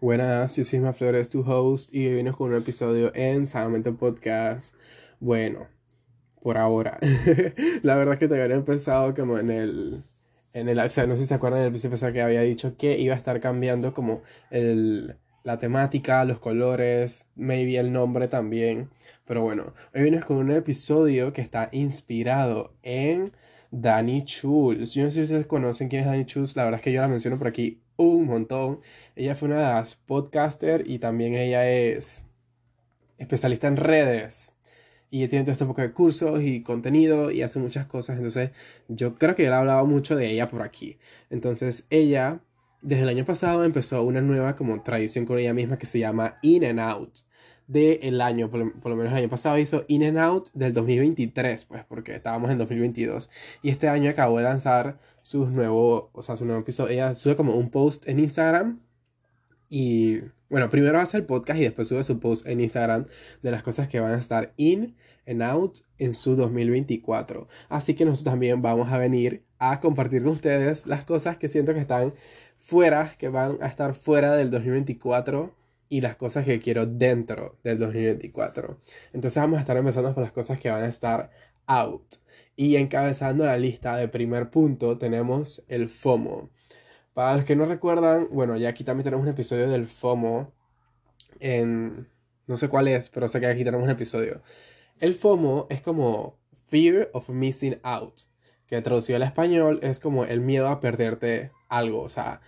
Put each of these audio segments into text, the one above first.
Buenas, yo soy Isma Flores, tu host, y hoy vienes con un episodio en Sanamente Podcast. Bueno, por ahora. la verdad es que te había empezado como en el. En el, o sea, no sé si se acuerdan del pasado que había dicho que iba a estar cambiando como el, la temática, los colores, maybe el nombre también. Pero bueno, hoy vienes con un episodio que está inspirado en Dani Schulz. Yo no sé si ustedes conocen quién es Dani Schulz, la verdad es que yo la menciono por aquí un montón. Ella fue una de las podcasters y también ella es especialista en redes. Y tiene todo este poco de cursos y contenido y hace muchas cosas. Entonces, yo creo que ya he hablado mucho de ella por aquí. Entonces, ella, desde el año pasado, empezó una nueva como tradición con ella misma que se llama In and Out del año, por, lo menos el año pasado hizo In and Out del 2023, pues porque estábamos en 2022 y este año acabó de lanzar sus nuevos, o sea, su nuevo episodio, ella sube como un post en Instagram y bueno, primero hace el podcast y después sube su post en Instagram de las cosas que van a estar in and out en su 2024. Así que nosotros también vamos a venir a compartir con ustedes las cosas que siento que están fuera, que van a estar fuera del 2024 y las cosas que quiero dentro del 2024. Entonces vamos a estar empezando por las cosas que van a estar out. Y encabezando la lista de primer punto tenemos el FOMO. Para los que no recuerdan, bueno, ya aquí también tenemos un episodio del FOMO en... No sé cuál es, pero sé que aquí tenemos un episodio. El FOMO es como Fear of Missing Out, que traducido al español es como el miedo a perderte algo. O sea,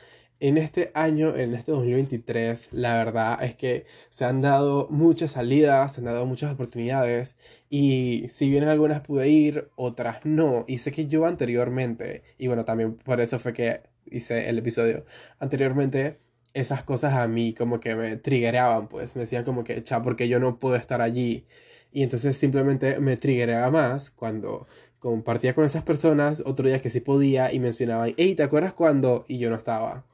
en este año, en este 2023, la verdad es que se han dado muchas salidas, se han dado muchas oportunidades y si bien algunas pude ir, otras no. Y sé que yo anteriormente, y bueno, también por eso fue que hice el episodio, anteriormente esas cosas a mí como que me triggeraban, pues me decían como que, cha, porque yo no puedo estar allí. Y entonces simplemente me triggeraba más cuando compartía con esas personas, otro día que sí podía y mencionaban, hey, ¿te acuerdas cuando? Y yo no estaba.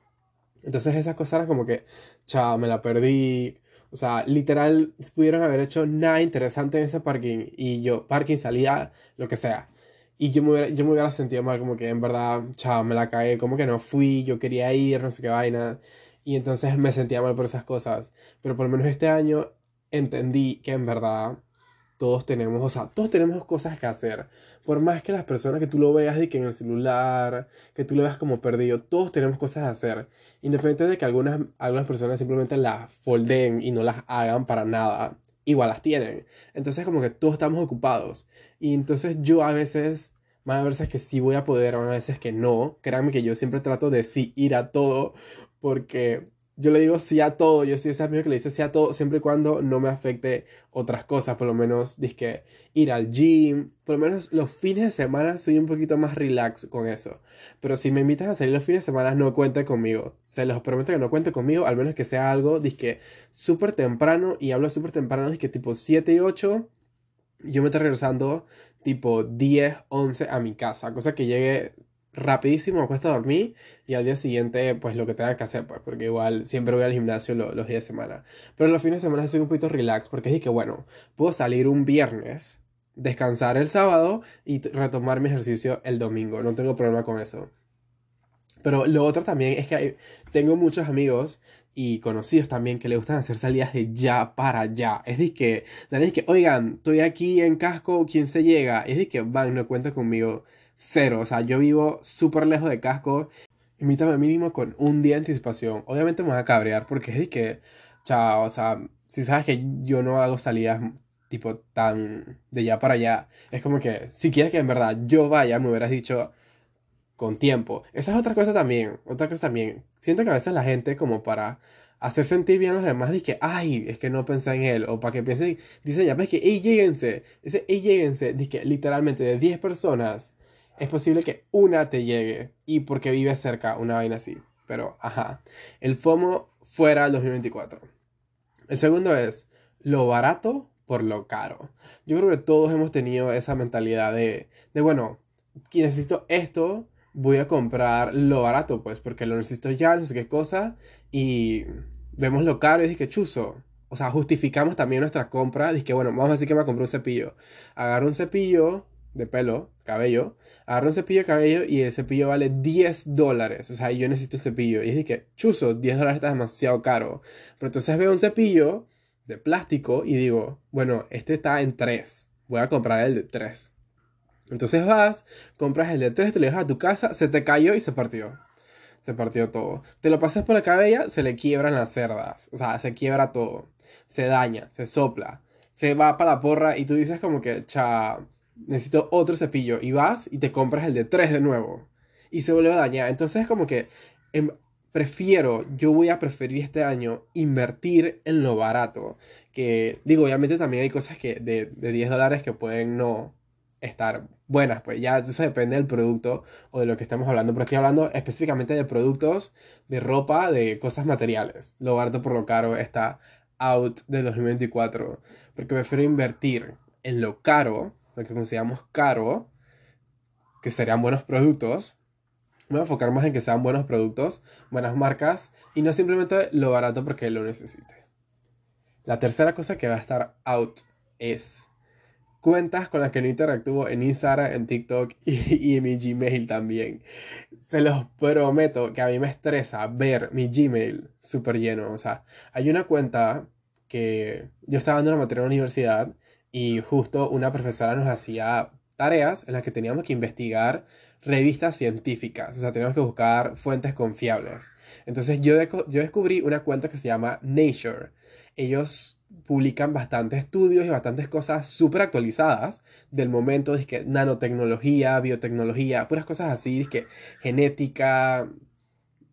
Entonces esas cosas eran como que, chao, me la perdí. O sea, literal, pudieron haber hecho nada interesante en ese parking. Y yo, parking, salida, lo que sea. Y yo me hubiera, yo me hubiera sentido mal, como que en verdad, chao, me la caí, como que no fui, yo quería ir, no sé qué vaina. Y entonces me sentía mal por esas cosas. Pero por lo menos este año entendí que en verdad todos tenemos, o sea, todos tenemos cosas que hacer. Por más que las personas que tú lo veas de que en el celular, que tú lo veas como perdido, todos tenemos cosas que hacer. Independientemente de que algunas, algunas personas simplemente las folden y no las hagan para nada, igual las tienen. Entonces como que todos estamos ocupados. Y entonces yo a veces, más a veces que sí voy a poder, más a veces que no. Créanme que yo siempre trato de sí ir a todo porque yo le digo sí a todo, yo soy ese amigo que le dice sí a todo, siempre y cuando no me afecte otras cosas, por lo menos, que ir al gym, por lo menos los fines de semana soy un poquito más relax con eso, pero si me invitas a salir los fines de semana, no cuente conmigo, se los prometo que no cuente conmigo, al menos que sea algo, que súper temprano, y hablo súper temprano, que tipo 7 y 8, yo me estoy regresando tipo 10, 11 a mi casa, cosa que llegue rapidísimo, me cuesta dormir y al día siguiente pues lo que tenga que hacer, pues porque igual siempre voy al gimnasio los días de semana. Pero los fines de semana soy un poquito relax porque es que bueno, puedo salir un viernes, descansar el sábado y retomar mi ejercicio el domingo, no tengo problema con eso. Pero lo otro también es que tengo muchos amigos y conocidos también que le gustan hacer salidas de ya para ya. Es de que, es que, oigan, estoy aquí en casco, ¿quién se llega? Es de que van, no cuenta conmigo cero. O sea, yo vivo súper lejos de casco. Invítame mínimo con un día de anticipación. Obviamente me voy a cabrear porque es que, chao, o sea, si sabes que yo no hago salidas tipo tan de ya para allá, es como que si quieres que en verdad yo vaya, me hubieras dicho con tiempo. Esa es otra cosa también, otra cosa también. Siento que a veces la gente como para hacer sentir bien a los demás, dice ay, es que no pensé en él, o para que piensen, dicen ya, ves que, ey, lléguense, dice, ey, lléguense, dice literalmente de 10 personas, es posible que una te llegue y porque vive cerca, una vaina así. Pero, ajá. El FOMO fuera del 2024. El segundo es lo barato por lo caro. Yo creo que todos hemos tenido esa mentalidad de, de bueno, necesito esto, voy a comprar lo barato, pues, porque lo necesito ya, no sé qué cosa, y vemos lo caro y que chuzo. O sea, justificamos también nuestra compra. Dice que, bueno, vamos a decir que me compré un cepillo. Agarro un cepillo de pelo, cabello, agarré un cepillo de cabello y el cepillo vale 10 dólares. O sea, yo necesito cepillo. Y es que, chuzo, 10 dólares está demasiado caro. Pero entonces veo un cepillo de plástico y digo, bueno, este está en 3. Voy a comprar el de 3. Entonces vas, compras el de 3, te lo dejas a tu casa, se te cayó y se partió. Se partió todo. Te lo pasas por la cabella, se le quiebran las cerdas. O sea, se quiebra todo. Se daña, se sopla. Se va para la porra y tú dices como que, cha, necesito otro cepillo. Y vas y te compras el de 3 de nuevo. Y se vuelve a dañar. Entonces como que em, prefiero, yo voy a preferir este año invertir en lo barato. Que digo, obviamente también hay cosas que de, de 10 dólares que pueden no estar buenas, pues ya eso depende del producto o de lo que estemos hablando, pero estoy hablando específicamente de productos, de ropa, de cosas materiales. Lo barato por lo caro está out del 2024, porque prefiero invertir en lo caro, lo que consideramos caro, que serían buenos productos. Me voy a enfocar más en que sean buenos productos, buenas marcas y no simplemente lo barato porque lo necesite. La tercera cosa que va a estar out es cuentas con las que no interactúo en Instagram, en TikTok y, en mi Gmail también. Se los prometo que a mí me estresa ver mi Gmail súper lleno. O sea, hay una cuenta que yo estaba dando una materia en la universidad y justo una profesora nos hacía tareas en las que teníamos que investigar revistas científicas, o sea, teníamos que buscar fuentes confiables. Entonces yo, descubrí una cuenta que se llama Nature. Ellos publican bastantes estudios y bastantes cosas súper actualizadas del momento, de que nanotecnología, biotecnología, puras cosas así, que genética,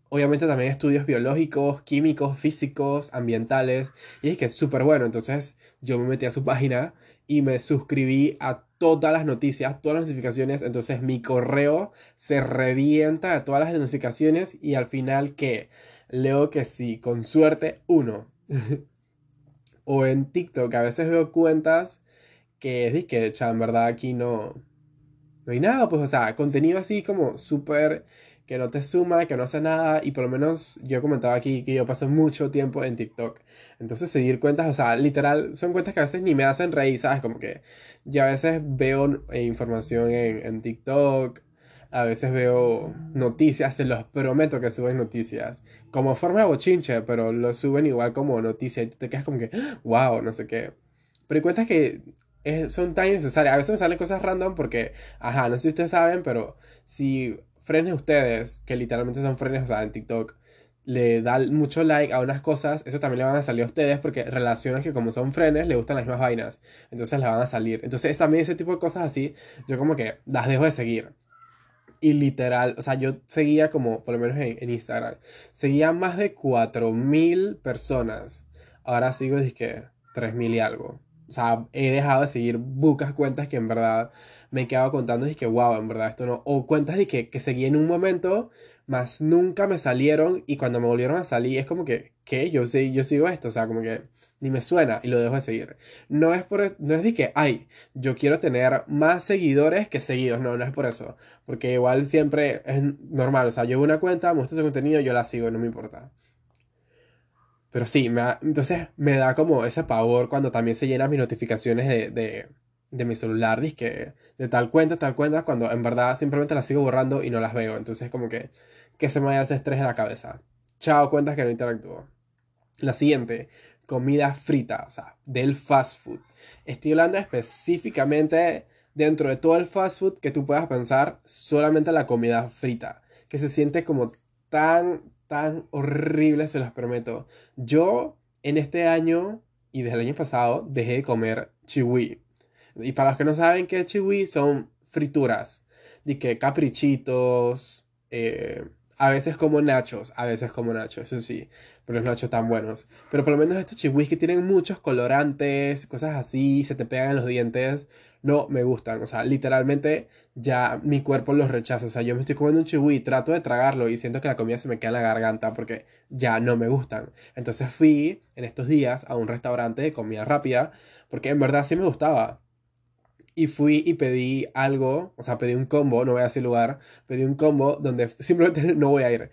obviamente también estudios biológicos, químicos, físicos, ambientales, y es que es súper bueno, entonces yo me metí a su página y me suscribí a todas las noticias, todas las notificaciones, entonces mi correo se revienta de todas las notificaciones y al final que leo que sí, con suerte, uno. o en TikTok, a veces veo cuentas que es que, en verdad aquí no, no hay nada, pues, o sea, contenido así como súper que no te suma, que no hace nada, y por lo menos yo comentaba aquí que yo paso mucho tiempo en TikTok. Entonces seguir cuentas, o sea, literal, son cuentas que a veces ni me hacen reír, ¿sabes? Como que yo a veces veo eh, información en, en TikTok, a veces veo noticias, se los prometo que suben noticias. Como forma de bochinche, pero lo suben igual como noticia y tú te quedas como que, wow, no sé qué. Pero hay cuentas que son tan innecesarias. A veces me salen cosas random porque, ajá, no sé si ustedes saben, pero si frenes ustedes, que literalmente son frenes, o sea, en TikTok, le dan mucho like a unas cosas, eso también le van a salir a ustedes porque relacionan que como son frenes, le gustan las mismas vainas. Entonces le van a salir. Entonces también ese tipo de cosas así, yo como que las dejo de seguir. Y literal, o sea, yo seguía como, por lo menos en, Instagram, seguía más de 4.000 personas. Ahora sigo, que 3.000 y algo. O sea, he dejado de seguir bucas cuentas que en verdad me he quedado contando que, wow, en verdad esto no. O cuentas de que, que seguí en un momento, más nunca me salieron y cuando me volvieron a salir es como que, ¿qué? Yo, yo sigo esto, o sea, como que ni me suena y lo dejo de seguir. No es por no es de que, ay, yo quiero tener más seguidores que seguidos, no, no es por eso, porque igual siempre es normal, o sea, yo una cuenta, muestro su contenido, yo la sigo, no me importa. Pero sí, me entonces me da como ese pavor cuando también se llenan mis notificaciones de, de, de mi celular, de tal cuenta, tal cuenta, cuando en verdad simplemente las sigo borrando y no las veo. Entonces como que, que se me vaya ese estrés en la cabeza. Chao, cuentas que no interactúo. La siguiente, comida frita, o sea, del fast food. Estoy hablando específicamente dentro de todo el fast food que tú puedas pensar, solamente la comida frita, que se siente como tan, tan horrible, se los prometo. Yo en este año y desde el año pasado dejé de comer chihui. Y para los que no saben qué es son frituras. De que caprichitos, eh, a veces como nachos, a veces como nachos, eso sí, pero los nachos tan buenos. Pero por lo menos estos chihuis que tienen muchos colorantes, cosas así, se te pegan en los dientes, no me gustan. O sea, literalmente ya mi cuerpo los rechaza. O sea, yo me estoy comiendo un chihui, trato de tragarlo y siento que la comida se me queda en la garganta porque ya no me gustan. Entonces fui en estos días a un restaurante de comida rápida porque en verdad sí me gustaba. Y fui y pedí algo, o sea, pedí un combo, no voy a ese lugar, pedí un combo donde simplemente no voy a ir.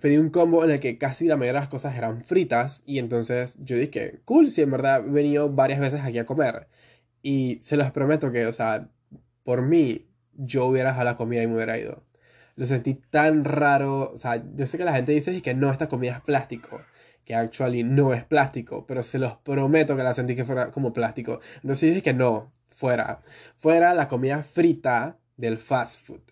Pedí un combo en el que casi la mayoría de las cosas eran fritas y entonces yo dije, cool, si en verdad he venido varias veces aquí a comer. Y se los prometo que, o sea, por mí, yo hubiera dejado la comida y me hubiera ido. Lo sentí tan raro, o sea, yo sé que la gente dice que no, esta comida es plástico, que actually no es plástico, pero se los prometo que la sentí que fuera como plástico. Entonces dije que no, fuera. Fuera la comida frita del fast food.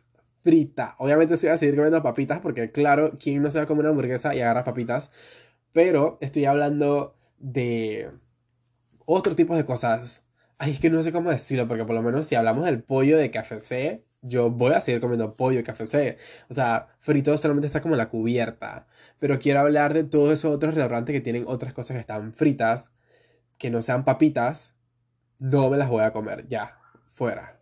Frita. Obviamente se iba a seguir comiendo papitas porque claro, ¿quién no se va a comer una hamburguesa y agarra papitas? Pero estoy hablando de otro tipo de cosas. Ay, es que no sé cómo decirlo, porque por lo menos si hablamos del pollo de KFC, yo voy a seguir comiendo pollo de KFC. O sea, frito solamente está como la cubierta. Pero quiero hablar de todos esos otros restaurantes que tienen otras cosas que están fritas, que no sean papitas. No me las voy a comer, ya, fuera.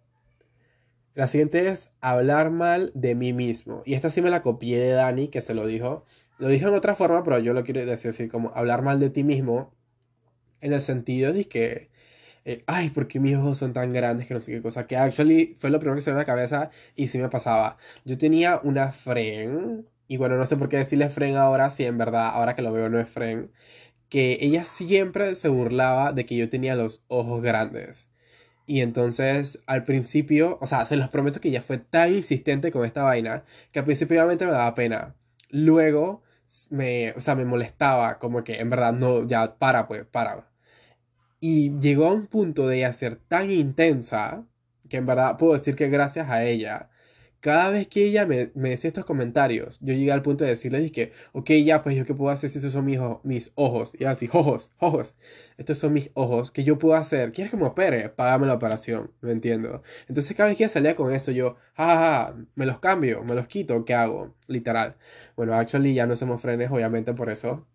La siguiente es hablar mal de mí mismo. Y esta sí me la copié de Dani, que se lo dijo. Lo dijo en otra forma, pero yo lo quiero decir así, como hablar mal de ti mismo. En el sentido de que, eh, ay, ¿por qué mis ojos son tan grandes que no sé qué cosa? Que actually fue lo primero que se me dio la cabeza y sí me pasaba. Yo tenía una fren, y bueno, no sé por qué decirle fren ahora, si en verdad, ahora que lo veo no es fren, que ella siempre se burlaba de que yo tenía los ojos grandes. Y entonces, al principio, o sea, se los prometo que ella fue tan insistente con esta vaina que al principio obviamente me daba pena. Luego, me, o sea, me molestaba, como que en verdad no, ya para, pues, para. Y llegó a un punto de ella ser tan intensa que en verdad puedo decir que gracias a ella cada vez que ella me, me, decía estos comentarios, yo llegué al punto de decirle, dije, ok, ya, pues yo qué puedo hacer si esos son mis, mis ojos. Y así, ojos, ojos. Estos son mis ojos. ¿Qué yo puedo hacer? ¿Quieres que me opere? Págame la operación. No entiendo. Entonces cada vez que ella salía con eso, yo, jajaja, me los cambio, me los quito, ¿qué hago? Literal. Bueno, actually ya no somos frenes, obviamente por eso.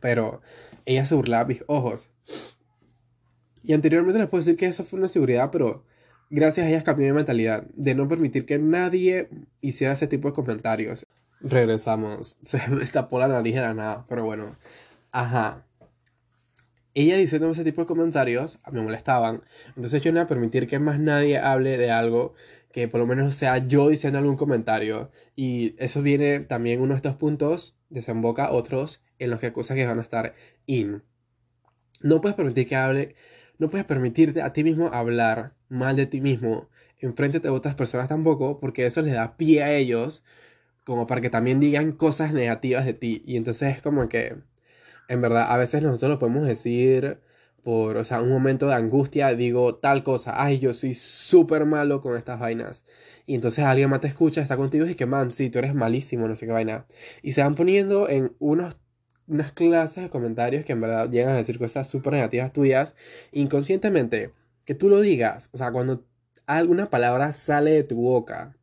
Pero ella se burlaba mis ojos. Y anteriormente les puedo decir que eso fue una seguridad, pero gracias a ellas cambió mi mentalidad de no permitir que nadie hiciera ese tipo de comentarios. Regresamos. Se me destapó la nariz de la nada, pero bueno. Ajá. Ella diciendo ese tipo de comentarios me molestaban. Entonces yo no iba a permitir que más nadie hable de algo que por lo menos sea yo diciendo algún comentario. Y eso viene también uno de estos puntos, desemboca otros en los que cosas que van a estar in. No puedes permitir que hable no puedes permitirte a ti mismo hablar mal de ti mismo enfrente de otras personas tampoco, porque eso les da pie a ellos como para que también digan cosas negativas de ti. Y entonces es como que, en verdad, a veces nosotros lo podemos decir por, o sea, un momento de angustia, digo tal cosa, ay, yo soy súper malo con estas vainas. Y entonces alguien más te escucha, está contigo y dice que, man, sí, tú eres malísimo, no sé qué vaina. Y se van poniendo en unos unas clases de comentarios que en verdad llegan a decir cosas súper negativas tuyas inconscientemente. Que tú lo digas, o sea, cuando alguna palabra sale de tu boca,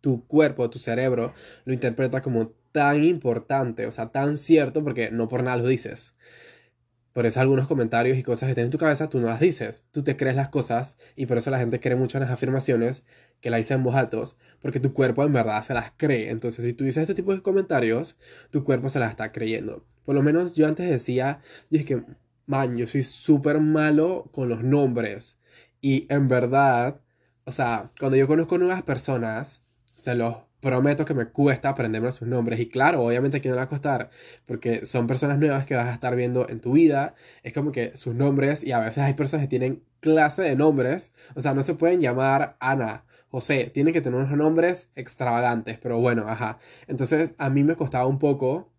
tu cuerpo, tu cerebro lo interpreta como tan importante, o sea, tan cierto, porque no por nada lo dices. Por eso algunos comentarios y cosas que tienes en tu cabeza, tú no las dices. Tú te crees las cosas y por eso la gente cree mucho en las afirmaciones que la dicen en voz altos, porque tu cuerpo en verdad se las cree. Entonces, si tú dices este tipo de comentarios, tu cuerpo se las está creyendo. Por lo menos yo antes decía, yo es que, man, yo soy súper malo con los nombres. Y en verdad, o sea, cuando yo conozco nuevas personas, se los prometo que me cuesta aprenderme sus nombres. Y claro, obviamente aquí no va a costar, porque son personas nuevas que vas a estar viendo en tu vida. Es como que sus nombres, y a veces hay personas que tienen clase de nombres. O sea, no se pueden llamar Ana, José, tienen que tener unos nombres extravagantes, pero bueno, ajá. Entonces a mí me costaba un poco.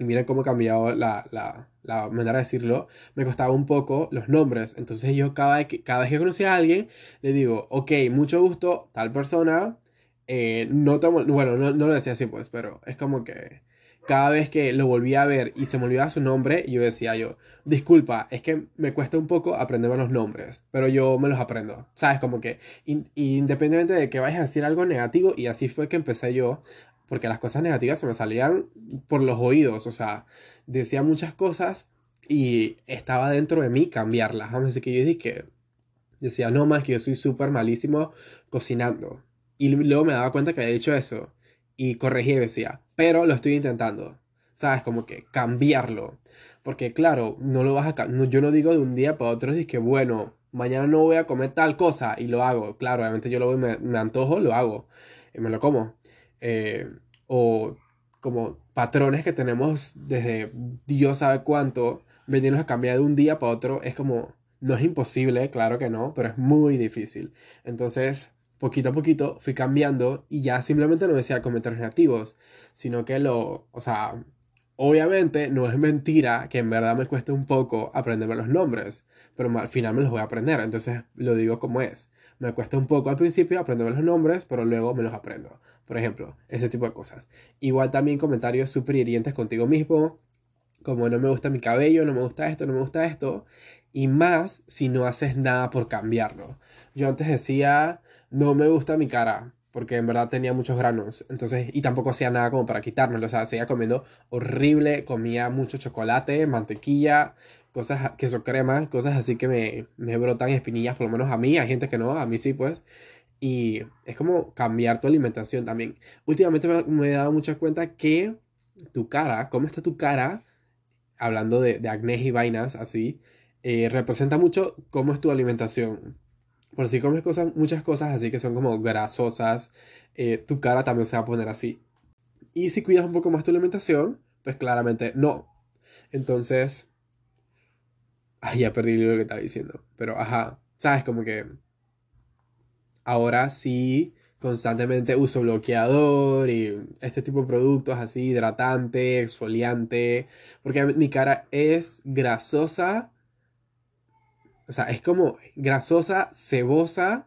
Y miren cómo ha cambiado la, la, la, manera de decirlo. Me costaba un poco los nombres. Entonces yo cada vez que, cada vez que conocía a alguien, le digo, ok, mucho gusto, tal persona, eh, no tomo, bueno, no, no, lo decía así pues, pero es como que cada vez que lo volví a ver y se me olvidaba su nombre, yo decía yo, disculpa, es que me cuesta un poco aprenderme los nombres, pero yo me los aprendo, ¿sabes? Como que independientemente de que vayas a decir algo negativo, y así fue que empecé yo, porque las cosas negativas se me salían por los oídos, o sea, decía muchas cosas y estaba dentro de mí cambiarlas, vamos a decir que yo dije decía, no más que yo soy súper malísimo cocinando y luego me daba cuenta que había dicho eso. Y corregí y decía, pero lo estoy intentando. ¿Sabes? Como que cambiarlo. Porque claro, no lo vas a... No, yo no digo de un día para otro, es que bueno, mañana no voy a comer tal cosa y lo hago. Claro, obviamente yo lo voy, me, antojo, lo hago. Y me lo como. Eh, o como patrones que tenemos desde Dios sabe cuánto, venirnos a cambiar de un día para otro, es como No es imposible, claro que no, pero es muy difícil. Entonces, poquito a poquito fui cambiando y ya simplemente no decía comentarios negativos, sino que lo, o sea, obviamente no es mentira que en verdad me cueste un poco aprenderme los nombres, pero al final me los voy a aprender, entonces lo digo como es. Me cuesta un poco al principio aprenderme los nombres, pero luego me los aprendo. Por ejemplo, ese tipo de cosas. Igual también comentarios súper hirientes contigo mismo, como no me gusta mi cabello, no me gusta esto, no me gusta esto. Y más si no haces nada por cambiarlo. Yo antes decía, no me gusta mi cara, porque en verdad tenía muchos granos. Entonces, y tampoco hacía nada como para quitármelo. O sea, seguía comiendo horrible, comía mucho chocolate, mantequilla, cosas, queso crema, cosas así que me, me brotan espinillas, por lo menos a mí, hay gente que no, a mí sí, pues. Y es como cambiar tu alimentación también. Últimamente me, he dado mucha cuenta que tu cara, cómo está tu cara, hablando de, de acné y vainas así, eh, representa mucho cómo es tu alimentación. Por si comes cosas, muchas cosas así que son como grasosas, eh, tu cara también se va a poner así. Y si cuidas un poco más tu alimentación, pues claramente no. Entonces, ay, ya perdí lo que estaba diciendo. Pero, ajá, sabes, como que ahora sí constantemente uso bloqueador y este tipo de productos así, hidratante, exfoliante, porque mi cara es grasosa, o sea, es como grasosa, cebosa,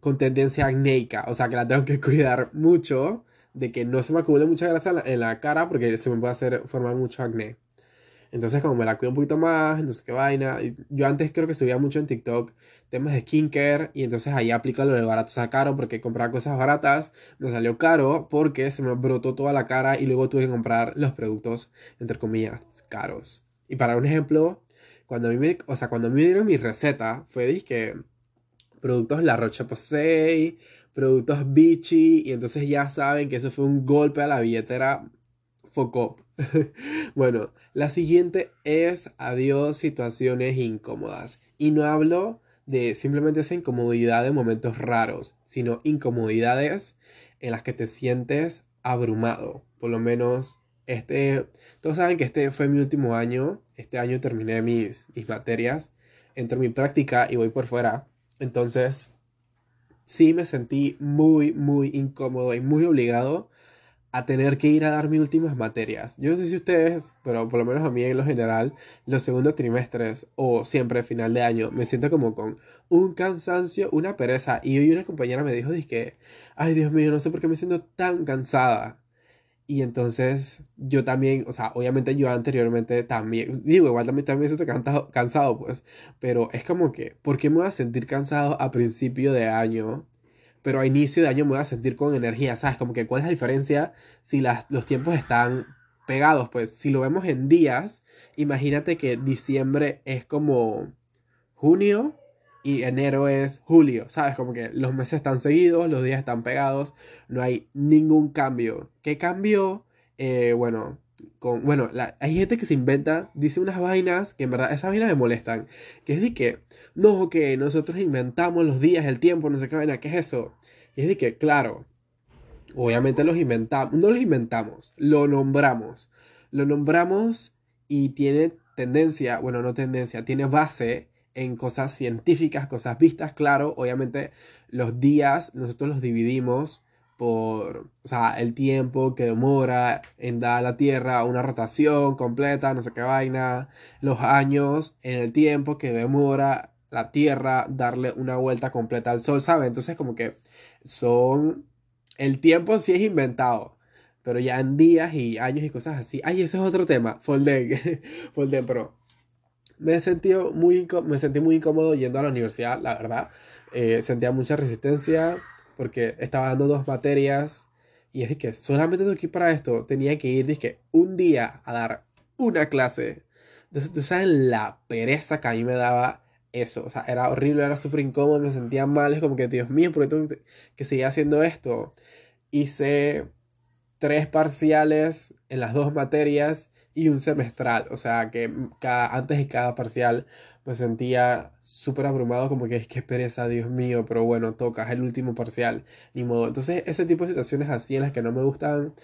con tendencia acnéica, o sea, que la tengo que cuidar mucho de que no se me acumule mucha grasa en la, cara porque se me puede hacer formar mucho acné. Entonces, como me la cuido un poquito más, entonces qué vaina. Yo antes creo que subía mucho en TikTok temas de skincare y entonces ahí aplico lo de barato a caro porque comprar cosas baratas me salió caro porque se me brotó toda la cara y luego tuve que comprar los productos, entre comillas, caros. Y para un ejemplo, cuando a mí me, o sea, cuando me dieron mi receta, fue que productos La Roche-Posay, productos Vichy, y entonces ya saben que eso fue un golpe a la billetera Focop. bueno, la siguiente es adiós situaciones incómodas. Y no hablo de simplemente esa incomodidad de momentos raros, sino incomodidades en las que te sientes abrumado. Por lo menos este, todos saben que este fue mi último año. Este año terminé mis, mis materias, entro mi práctica y voy por fuera. Entonces, sí me sentí muy, muy incómodo y muy obligado a tener que ir a dar mis últimas materias. Yo no sé si ustedes, pero por lo menos a mí en lo general, los segundos trimestres o siempre final de año, me siento como con un cansancio, una pereza. Y hoy una compañera me dijo, que, ay Dios mío, no sé por qué me siento tan cansada. Y entonces yo también, o sea, obviamente yo anteriormente también, digo, igual también, también siento cansado, cansado, pues, pero es como que, ¿por qué me voy a sentir cansado a principio de año pero a inicio de año me voy a sentir con energía, ¿sabes? Como que cuál es la diferencia si las, los tiempos están pegados, pues si lo vemos en días, imagínate que diciembre es como junio y enero es julio, ¿sabes? Como que los meses están seguidos, los días están pegados, no hay ningún cambio. ¿Qué cambió? Eh, bueno, bueno, hay gente que se inventa, dice unas vainas que en verdad esas vainas me molestan. Que es de que, no, que nosotros inventamos los días, el tiempo, no sé qué vaina, ¿qué es eso? Y es de que, claro, obviamente los inventamos, no los inventamos, lo nombramos. Lo nombramos y tiene tendencia, bueno, no tendencia, tiene base en cosas científicas, cosas vistas, claro, obviamente los días nosotros los dividimos por, o sea, el tiempo que demora en dar a la Tierra una rotación completa, no sé qué vaina, los años en el tiempo que demora la Tierra darle una vuelta completa al Sol, ¿sabes? Entonces como que son, el tiempo sí es inventado, pero ya en días y años y cosas así. Ay, ese es otro tema, Folden, Folden, pero me sentí muy, me sentí muy incómodo yendo a la universidad, la verdad. Eh, sentía mucha resistencia porque estaba dando dos materias y es que solamente tengo que ir para esto. Tenía que ir, que un día a dar una clase. Entonces, saben la pereza que a mí me daba eso. O sea, era horrible, era súper incómodo, me sentía mal. Es como que, Dios mío, ¿por qué tengo que seguir haciendo esto? Hice tres parciales en las dos materias y un semestral. O sea, que cada, antes de cada parcial me sentía súper abrumado, como que es que pereza, Dios mío, pero bueno, toca, es el último parcial, ni modo. Entonces, ese tipo de situaciones así en las que no me gustan,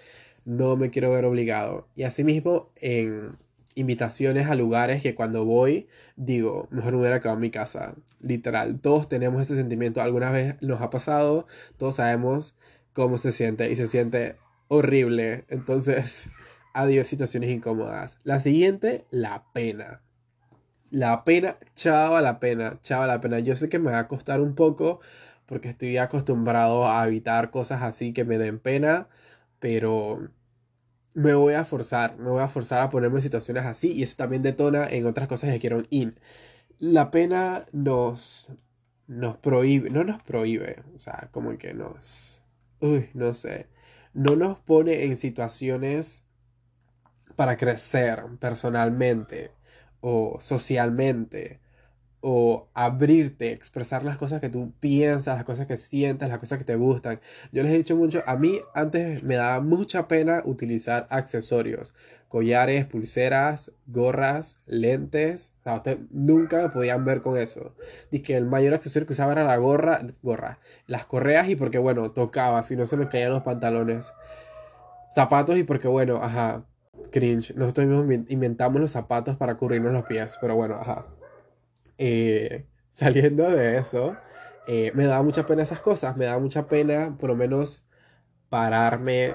no me quiero ver obligado. Y asimismo, en invitaciones a lugares que cuando voy digo, mejor me hubiera quedado en mi casa. Literal, todos tenemos ese sentimiento. Alguna vez nos ha pasado, todos sabemos cómo se siente y se siente horrible. Entonces, adiós situaciones incómodas. La siguiente, la pena. La pena, chava la pena, chava la pena. Yo sé que me va a costar un poco porque estoy acostumbrado a evitar cosas así que me den pena, pero me voy a forzar, me voy a forzar a ponerme en situaciones así y eso también detona en otras cosas que quiero ir. La pena nos, nos prohíbe, no nos prohíbe, o sea, como que nos, uy, no sé, no nos pone en situaciones para crecer personalmente o socialmente o abrirte, expresar las cosas que tú piensas, las cosas que sientes, las cosas que te gustan. Yo les he dicho mucho, a mí antes me daba mucha pena utilizar accesorios, collares, pulseras, gorras, lentes. O sea, ustedes nunca me podían ver con eso. Dice que el mayor accesorio que usaba era la gorra, gorra, las correas y porque bueno, tocaba, si no se me caían los pantalones. Zapatos y porque bueno, ajá, cringe. Nosotros mismos inventamos los zapatos para cubrirnos los pies, pero bueno, ajá. Eh, saliendo de eso, eh, me da mucha pena esas cosas, me da mucha pena por lo menos pararme,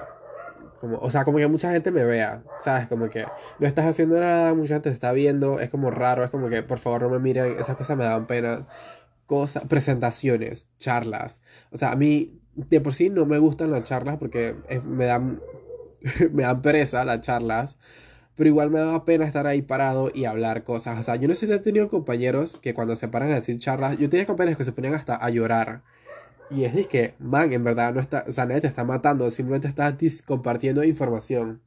como, o sea, como que mucha gente me vea, ¿sabes? Como que no estás haciendo nada, mucha gente te está viendo, es como raro, es como que por favor no me miren, esas cosas me dan pena. Cosas, presentaciones, charlas. O sea, a mí de por sí no me gustan las charlas porque me dan me dan pereza las charlas pero igual me daba pena estar ahí parado y hablar cosas. O sea, yo no sé si he tenido compañeros que cuando se paran a decir charlas, yo tenía compañeros que se ponían hasta a llorar. Y es que, man, en verdad no está, o sea, nadie te está matando, simplemente estás compartiendo información.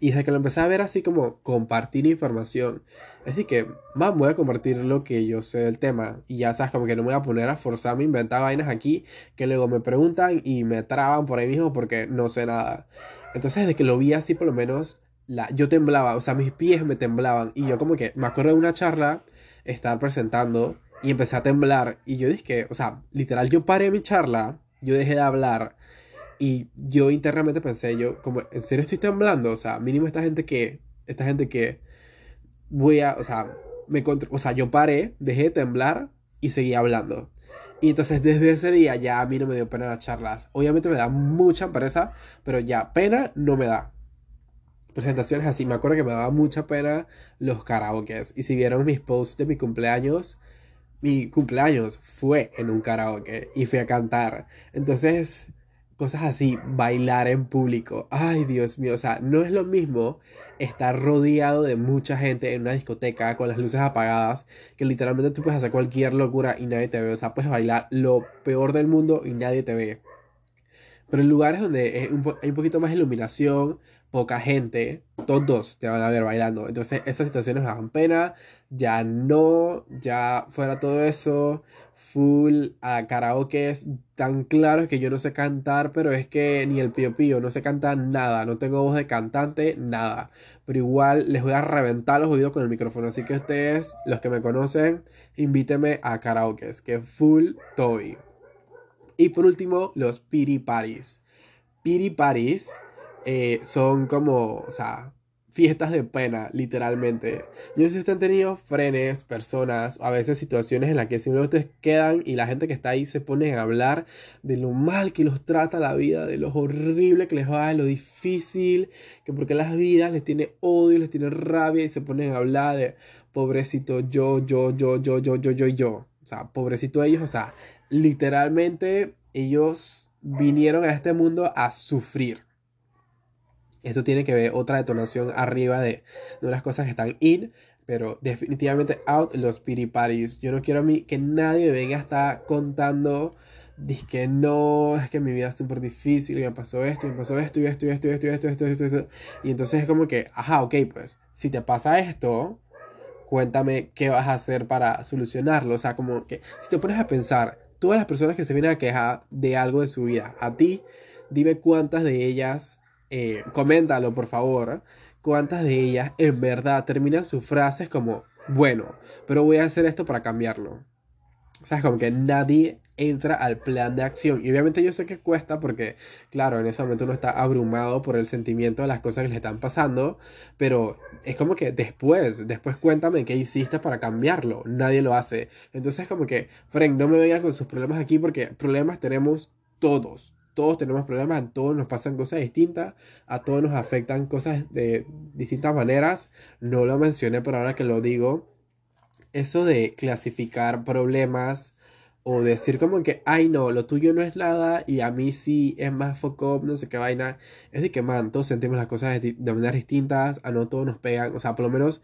Y desde que lo empecé a ver así como compartir información, de que, man, voy a compartir lo que yo sé del tema. Y ya sabes, como que no me voy a poner a forzarme a inventar vainas aquí que luego me preguntan y me traban por ahí mismo porque no sé nada. Entonces, desde que lo vi así, por lo menos la, yo temblaba, o sea, mis pies me temblaban. Y yo como que me acuerdo de una charla, estar presentando y empecé a temblar. Y yo dije, o sea, literal, yo paré mi charla, yo dejé de hablar. Y yo internamente pensé, yo, como, ¿en serio estoy temblando? O sea, mínimo esta gente que, esta gente que voy a, o sea, me o sea, yo paré, dejé de temblar y seguí hablando. Y entonces desde ese día ya a mí no me dio pena las charlas. Obviamente me da mucha pereza, pero ya pena no me da presentaciones así. Me acuerdo que me daba mucha pena los karaokes. Y si vieron mis posts de mi cumpleaños, mi cumpleaños fue en un karaoke y fui a cantar. Entonces, cosas así, bailar en público. Ay, Dios mío, o sea, no es lo mismo estar rodeado de mucha gente en una discoteca con las luces apagadas, que literalmente tú puedes hacer cualquier locura y nadie te ve. O sea, puedes bailar lo peor del mundo y nadie te ve. Pero en lugares donde hay un poquito más iluminación, poca gente, todos te van a ver bailando. Entonces esas situaciones me dan pena. Ya no, ya fuera todo eso, full a karaoke es tan claro que yo no sé cantar, pero es que ni el pío pío, no sé cantar nada, no tengo voz de cantante, nada. Pero igual les voy a reventar los oídos con el micrófono. Así que ustedes, los que me conocen, invítenme a karaoke, que full toy. Y por último, los piri paris. Piri paris eh, son como, o sea, fiestas de pena, literalmente. Yo sé si ustedes han tenido frenes, personas, a veces situaciones en las que simplemente quedan y la gente que está ahí se pone a hablar de lo mal que los trata la vida, de lo horrible que les va, de lo difícil, que porque las vidas les tiene odio, les tiene rabia y se ponen a hablar de pobrecito yo, yo, yo, yo, yo, yo, yo, yo. O sea, pobrecito ellos, o sea, literalmente ellos vinieron a este mundo a sufrir esto tiene que ver otra detonación arriba de, de unas cosas que están in, pero definitivamente out los pity parties. Yo no quiero a mí que nadie me venga a estar contando Dice que no, es que mi vida es súper difícil, y me pasó esto, y me pasó esto, y esto, y esto, y esto, y esto, esto, esto, esto, Y entonces es como que, ajá, ok, pues, si te pasa esto, cuéntame qué vas a hacer para solucionarlo. O sea, como que si te pones a pensar, todas las personas que se vienen a quejar de algo de su vida, a ti, dime cuántas de ellas eh, coméntalo por favor, cuántas de ellas en verdad terminan sus frases como, bueno, pero voy a hacer esto para cambiarlo. O sea, como que nadie entra al plan de acción. Y obviamente yo sé que cuesta porque, claro, en ese momento uno está abrumado por el sentimiento de las cosas que le están pasando, pero es como que después, después cuéntame qué hiciste para cambiarlo. Nadie lo hace. Entonces como que, Frank, no me vengan con sus problemas aquí porque problemas tenemos todos. Todos tenemos problemas, a todos nos pasan cosas distintas, a todos nos afectan cosas de distintas maneras. No lo mencioné, pero ahora que lo digo, eso de clasificar problemas o decir como que, ay no, lo tuyo no es nada y a mí sí es más foco, no sé qué vaina, es de que, man, todos sentimos las cosas de, maneras distintas, a no todos nos pegan, o sea, por lo menos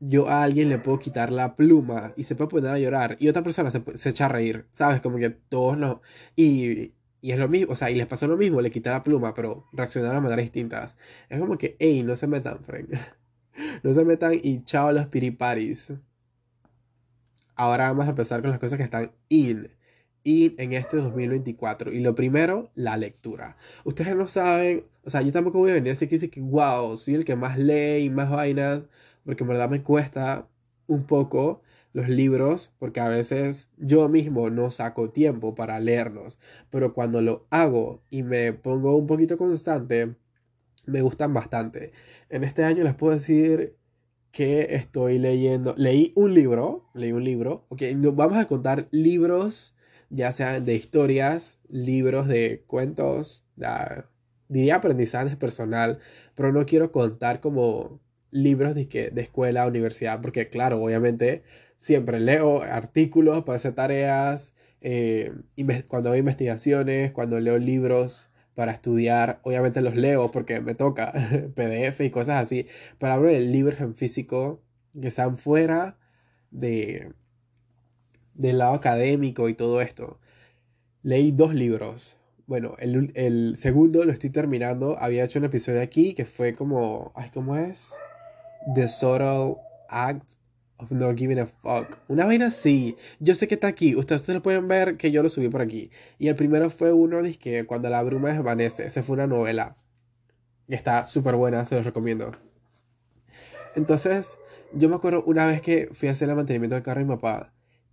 yo a alguien le puedo quitar la pluma y se puede poner a llorar y otra persona se, se echa a reír, ¿sabes? Como que todos no... Y, y es lo mismo, o sea, y les pasó lo mismo, le quita la pluma, pero reaccionaron de maneras distintas. Es como que, hey, no se metan, Frank. no se metan y chao los piriparis ahora vamos a empezar con las cosas que están in. In en este 2024. Y lo primero, la lectura. Ustedes no saben, o sea, yo tampoco voy a venir así que decir que, wow, soy el que más lee y más vainas, porque en verdad me cuesta un poco los libros, porque a veces yo mismo no saco tiempo para leerlos, pero cuando lo hago y me pongo un poquito constante, me gustan bastante. En este año les puedo decir que estoy leyendo. Leí un libro, leí un libro, ok, vamos a contar libros, ya sean de historias, libros de cuentos, diría aprendizaje personal, pero no quiero contar como libros de, que, de escuela, universidad, porque claro, obviamente siempre leo artículos para hacer tareas, eh, cuando hago investigaciones, cuando leo libros para estudiar. Obviamente los leo porque me toca PDF y cosas así. Pero hablo de libros en físico que están fuera de del lado académico y todo esto. Leí dos libros. Bueno, el, el segundo lo estoy terminando. Había hecho un episodio aquí que fue como. Ay, ¿cómo es? The Subtle Act of not giving a fuck. Una vaina así. Yo sé que está aquí. Ustedes, pueden ver que yo lo subí por aquí. Y el primero fue uno de que cuando la bruma desvanece. Esa fue una novela. Y está súper buena, se los recomiendo. Entonces, yo me acuerdo una vez que fui a hacer el mantenimiento del carro de mi papá.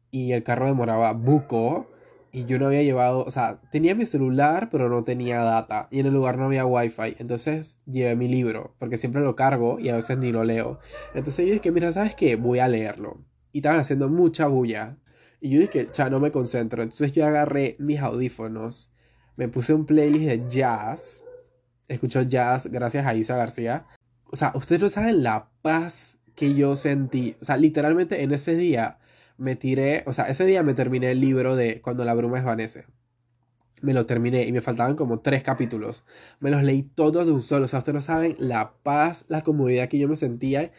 Y el carro demoraba buco y yo no había llevado, o sea, tenía mi celular, pero no tenía data. Y en el lugar no había wifi. Entonces llevé mi libro, porque siempre lo cargo y a veces ni lo leo. Entonces yo dije, mira, ¿sabes qué? Voy a leerlo. Y estaban haciendo mucha bulla. Y yo dije, ya no me concentro. Entonces yo agarré mis audífonos, me puse un playlist de jazz. Escucho jazz gracias a Isa García. O sea, ustedes no saben la paz que yo sentí. O sea, literalmente en ese día me tiré, o sea, ese día me terminé el libro de Cuando la bruma desvanece. Me lo terminé y me faltaban como tres capítulos. Me los leí todos de un solo. O sea, ustedes no saben la paz, la comodidad que yo me sentía.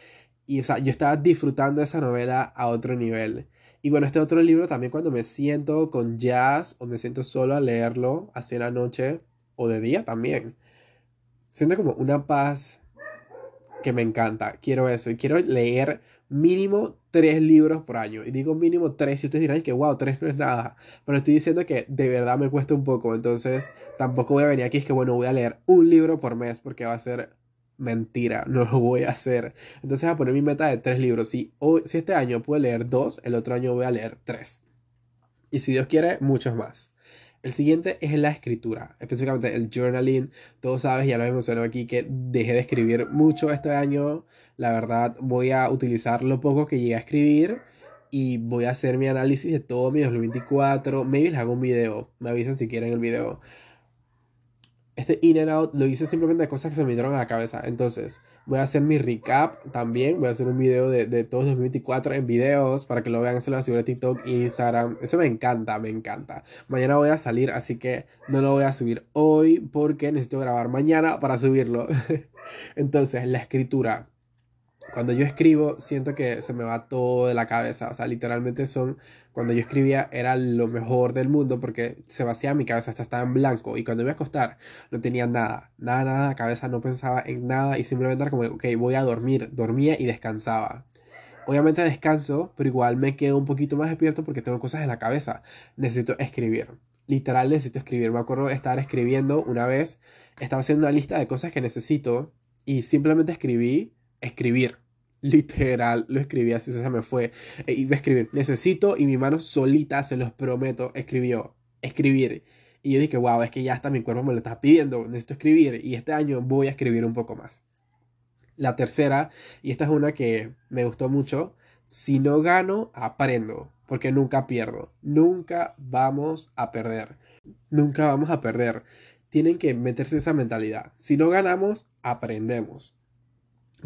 Y, o sea, yo estaba disfrutando esa novela a otro nivel. Y bueno, este otro libro también cuando me siento con jazz o me siento solo a leerlo, en la noche o de día también. Siento como una paz que me encanta. Quiero eso. Y quiero leer mínimo tres libros por año. Y digo mínimo tres, y ustedes dirán que wow, tres no es nada. Pero estoy diciendo que de verdad me cuesta un poco. Entonces tampoco voy a venir aquí, es que bueno, voy a leer un libro por mes porque va a ser mentira, no lo voy a hacer. Entonces voy a poner mi meta de tres libros. Si, hoy, si este año puedo leer dos, el otro año voy a leer tres. Y si Dios quiere, muchos más. El siguiente es la escritura, específicamente el journaling. Todos sabes, ya lo mencionado aquí, que dejé de escribir mucho este año. La verdad, voy a utilizar lo poco que llegué a escribir y voy a hacer mi análisis de todo mi 2024. Maybe les hago un video, me avisan si quieren el video este in and out lo hice simplemente de cosas que se me vinieron a la cabeza. Entonces, voy a hacer mi recap también. Voy a hacer un video de, de todos 2024 en videos para que lo vean. Se lo subir a TikTok e Instagram. Eso me encanta, me encanta. Mañana voy a salir, así que no lo voy a subir hoy porque necesito grabar mañana para subirlo. Entonces, la escritura cuando yo escribo, siento que se me va todo de la cabeza. O sea, literalmente son. Cuando yo escribía era lo mejor del mundo porque se vacía mi cabeza, hasta estaba en blanco. Y cuando iba a acostar, no tenía nada, nada, nada. Cabeza no pensaba en nada y simplemente era como, ok, voy a dormir. Dormía y descansaba. Obviamente descanso, pero igual me quedo un poquito más despierto porque tengo cosas en la cabeza. Necesito escribir. Literal, necesito escribir. Me acuerdo de estar escribiendo una vez. Estaba haciendo una lista de cosas que necesito y simplemente escribí escribir. Literal, lo escribí así, se me fue. E iba a escribir, necesito y mi mano solita, se los prometo, escribió escribir. Y yo dije, wow, es que ya hasta mi cuerpo me lo está pidiendo, necesito escribir. Y este año voy a escribir un poco más. La tercera, y esta es una que me gustó mucho, si no gano, aprendo, porque nunca pierdo. Nunca vamos a perder. Nunca vamos a perder. Tienen que meterse esa mentalidad. Si no ganamos, aprendemos.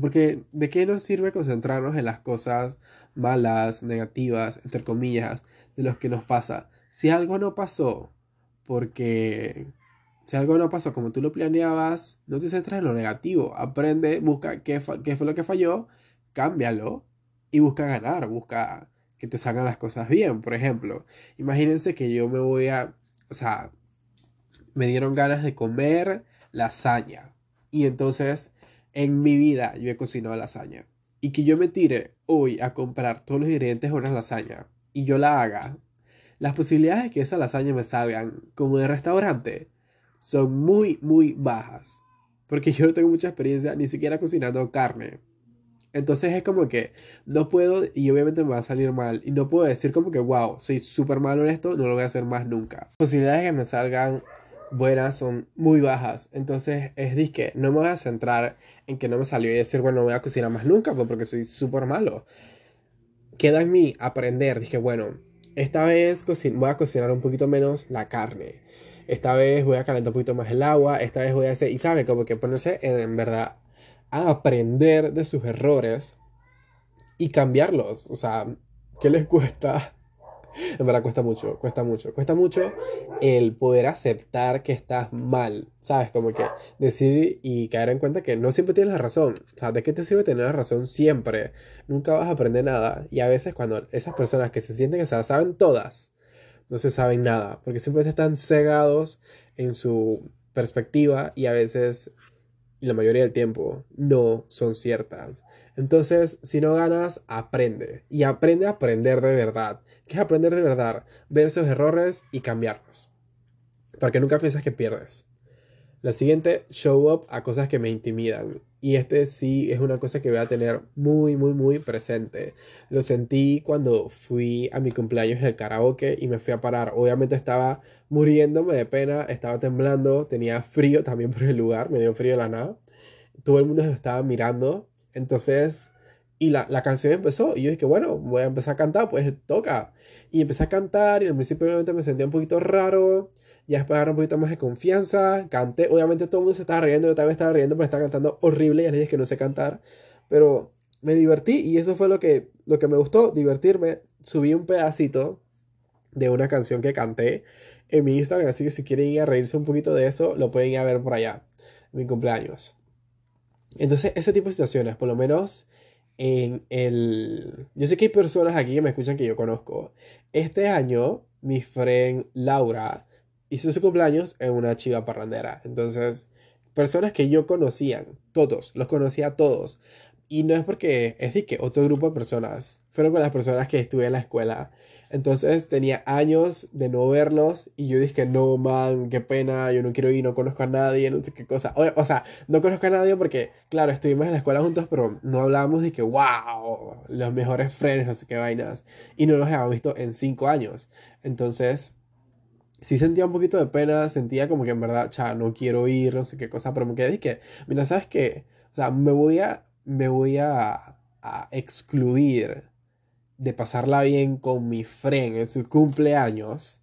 Porque ¿de qué nos sirve concentrarnos en las cosas malas, negativas, entre comillas, de los que nos pasa? Si algo no pasó, porque si algo no pasó como tú lo planeabas, no te centres en lo negativo. Aprende, busca qué, qué fue lo que falló, cámbialo y busca ganar, busca que te salgan las cosas bien. Por ejemplo, imagínense que yo me voy a, o sea, me dieron ganas de comer lasaña. Y entonces en mi vida yo he cocinado lasaña. Y que yo me tire hoy a comprar todos los ingredientes de una lasaña y yo la haga, las posibilidades de que esa lasaña me salgan como de restaurante son muy, muy bajas. Porque yo no tengo mucha experiencia ni siquiera cocinando carne. Entonces es como que no puedo y obviamente me va a salir mal. Y no puedo decir como que, wow, soy súper malo en esto, no lo voy a hacer más nunca. Posibilidades de que me salgan buenas son muy bajas. Entonces es disque, no me voy a centrar en que no me salió y decir, bueno, no voy a cocinar más nunca pues, porque soy súper malo. Queda en mí aprender. Dije, bueno, esta vez voy a cocinar un poquito menos la carne. Esta vez voy a calentar un poquito más el agua. Esta vez voy a hacer, y sabe, como que ponerse en, en verdad a aprender de sus errores y cambiarlos. O sea, ¿qué les cuesta? En verdad cuesta mucho, cuesta mucho. Cuesta mucho el poder aceptar que estás mal, ¿sabes? Como que decir y caer en cuenta que no siempre tienes la razón. O sea, ¿de qué te sirve tener la razón siempre? Nunca vas a aprender nada. Y a veces cuando esas personas que se sienten que se la saben todas, no se saben nada, porque siempre están cegados en su perspectiva y a veces y la mayoría del tiempo no son ciertas. Entonces, si no ganas, aprende. Y aprende a aprender de verdad. ¿Qué es aprender de verdad? Ver esos errores y cambiarlos. Para que nunca pienses que pierdes. La siguiente, show up a cosas que me intimidan. Y este sí es una cosa que voy a tener muy, muy, muy presente. Lo sentí cuando fui a mi cumpleaños en el karaoke y me fui a parar. Obviamente estaba muriéndome de pena, estaba temblando, tenía frío también por el lugar, me dio frío de la nada. Todo el mundo se estaba mirando. Entonces, y la, la canción empezó. Y yo dije, bueno, voy a empezar a cantar, pues toca. Y empecé a cantar y al principio obviamente me sentía un poquito raro ya después agarré un poquito más de confianza, canté, obviamente todo el mundo se estaba riendo, yo también estaba riendo, pero estaba cantando horrible, ya les dije que no sé cantar, pero me divertí y eso fue lo que, lo que me gustó, divertirme, subí un pedacito de una canción que canté en mi Instagram, así que si quieren ir a reírse un poquito de eso, lo pueden ir a ver por allá, mi cumpleaños. Entonces, ese tipo de situaciones, por lo menos en el... Yo sé que hay personas aquí que me escuchan que yo conozco. Este año, mi friend Laura hizo su cumpleaños en una chiva parrandera. Entonces, personas que yo conocían, todos, los conocía a todos. Y no es porque es de que otro grupo de personas fueron con las personas que estuve en la escuela. Entonces tenía años de no verlos y yo dije, no, man, qué pena, yo no quiero ir, no conozco a nadie, no sé qué cosa. O, sea, no conozco a nadie porque, claro, estuvimos en la escuela juntos, pero no hablábamos de que, wow, los mejores friends, no sé qué vainas. Y no los habíamos visto en cinco años. Entonces, sí sentía un poquito de pena, sentía como que en verdad, cha, no quiero ir, no sé qué cosa, pero me quedé y que, mira, ¿sabes qué? O sea, me voy a, me voy a, a excluir de pasarla bien con mi friend en su cumpleaños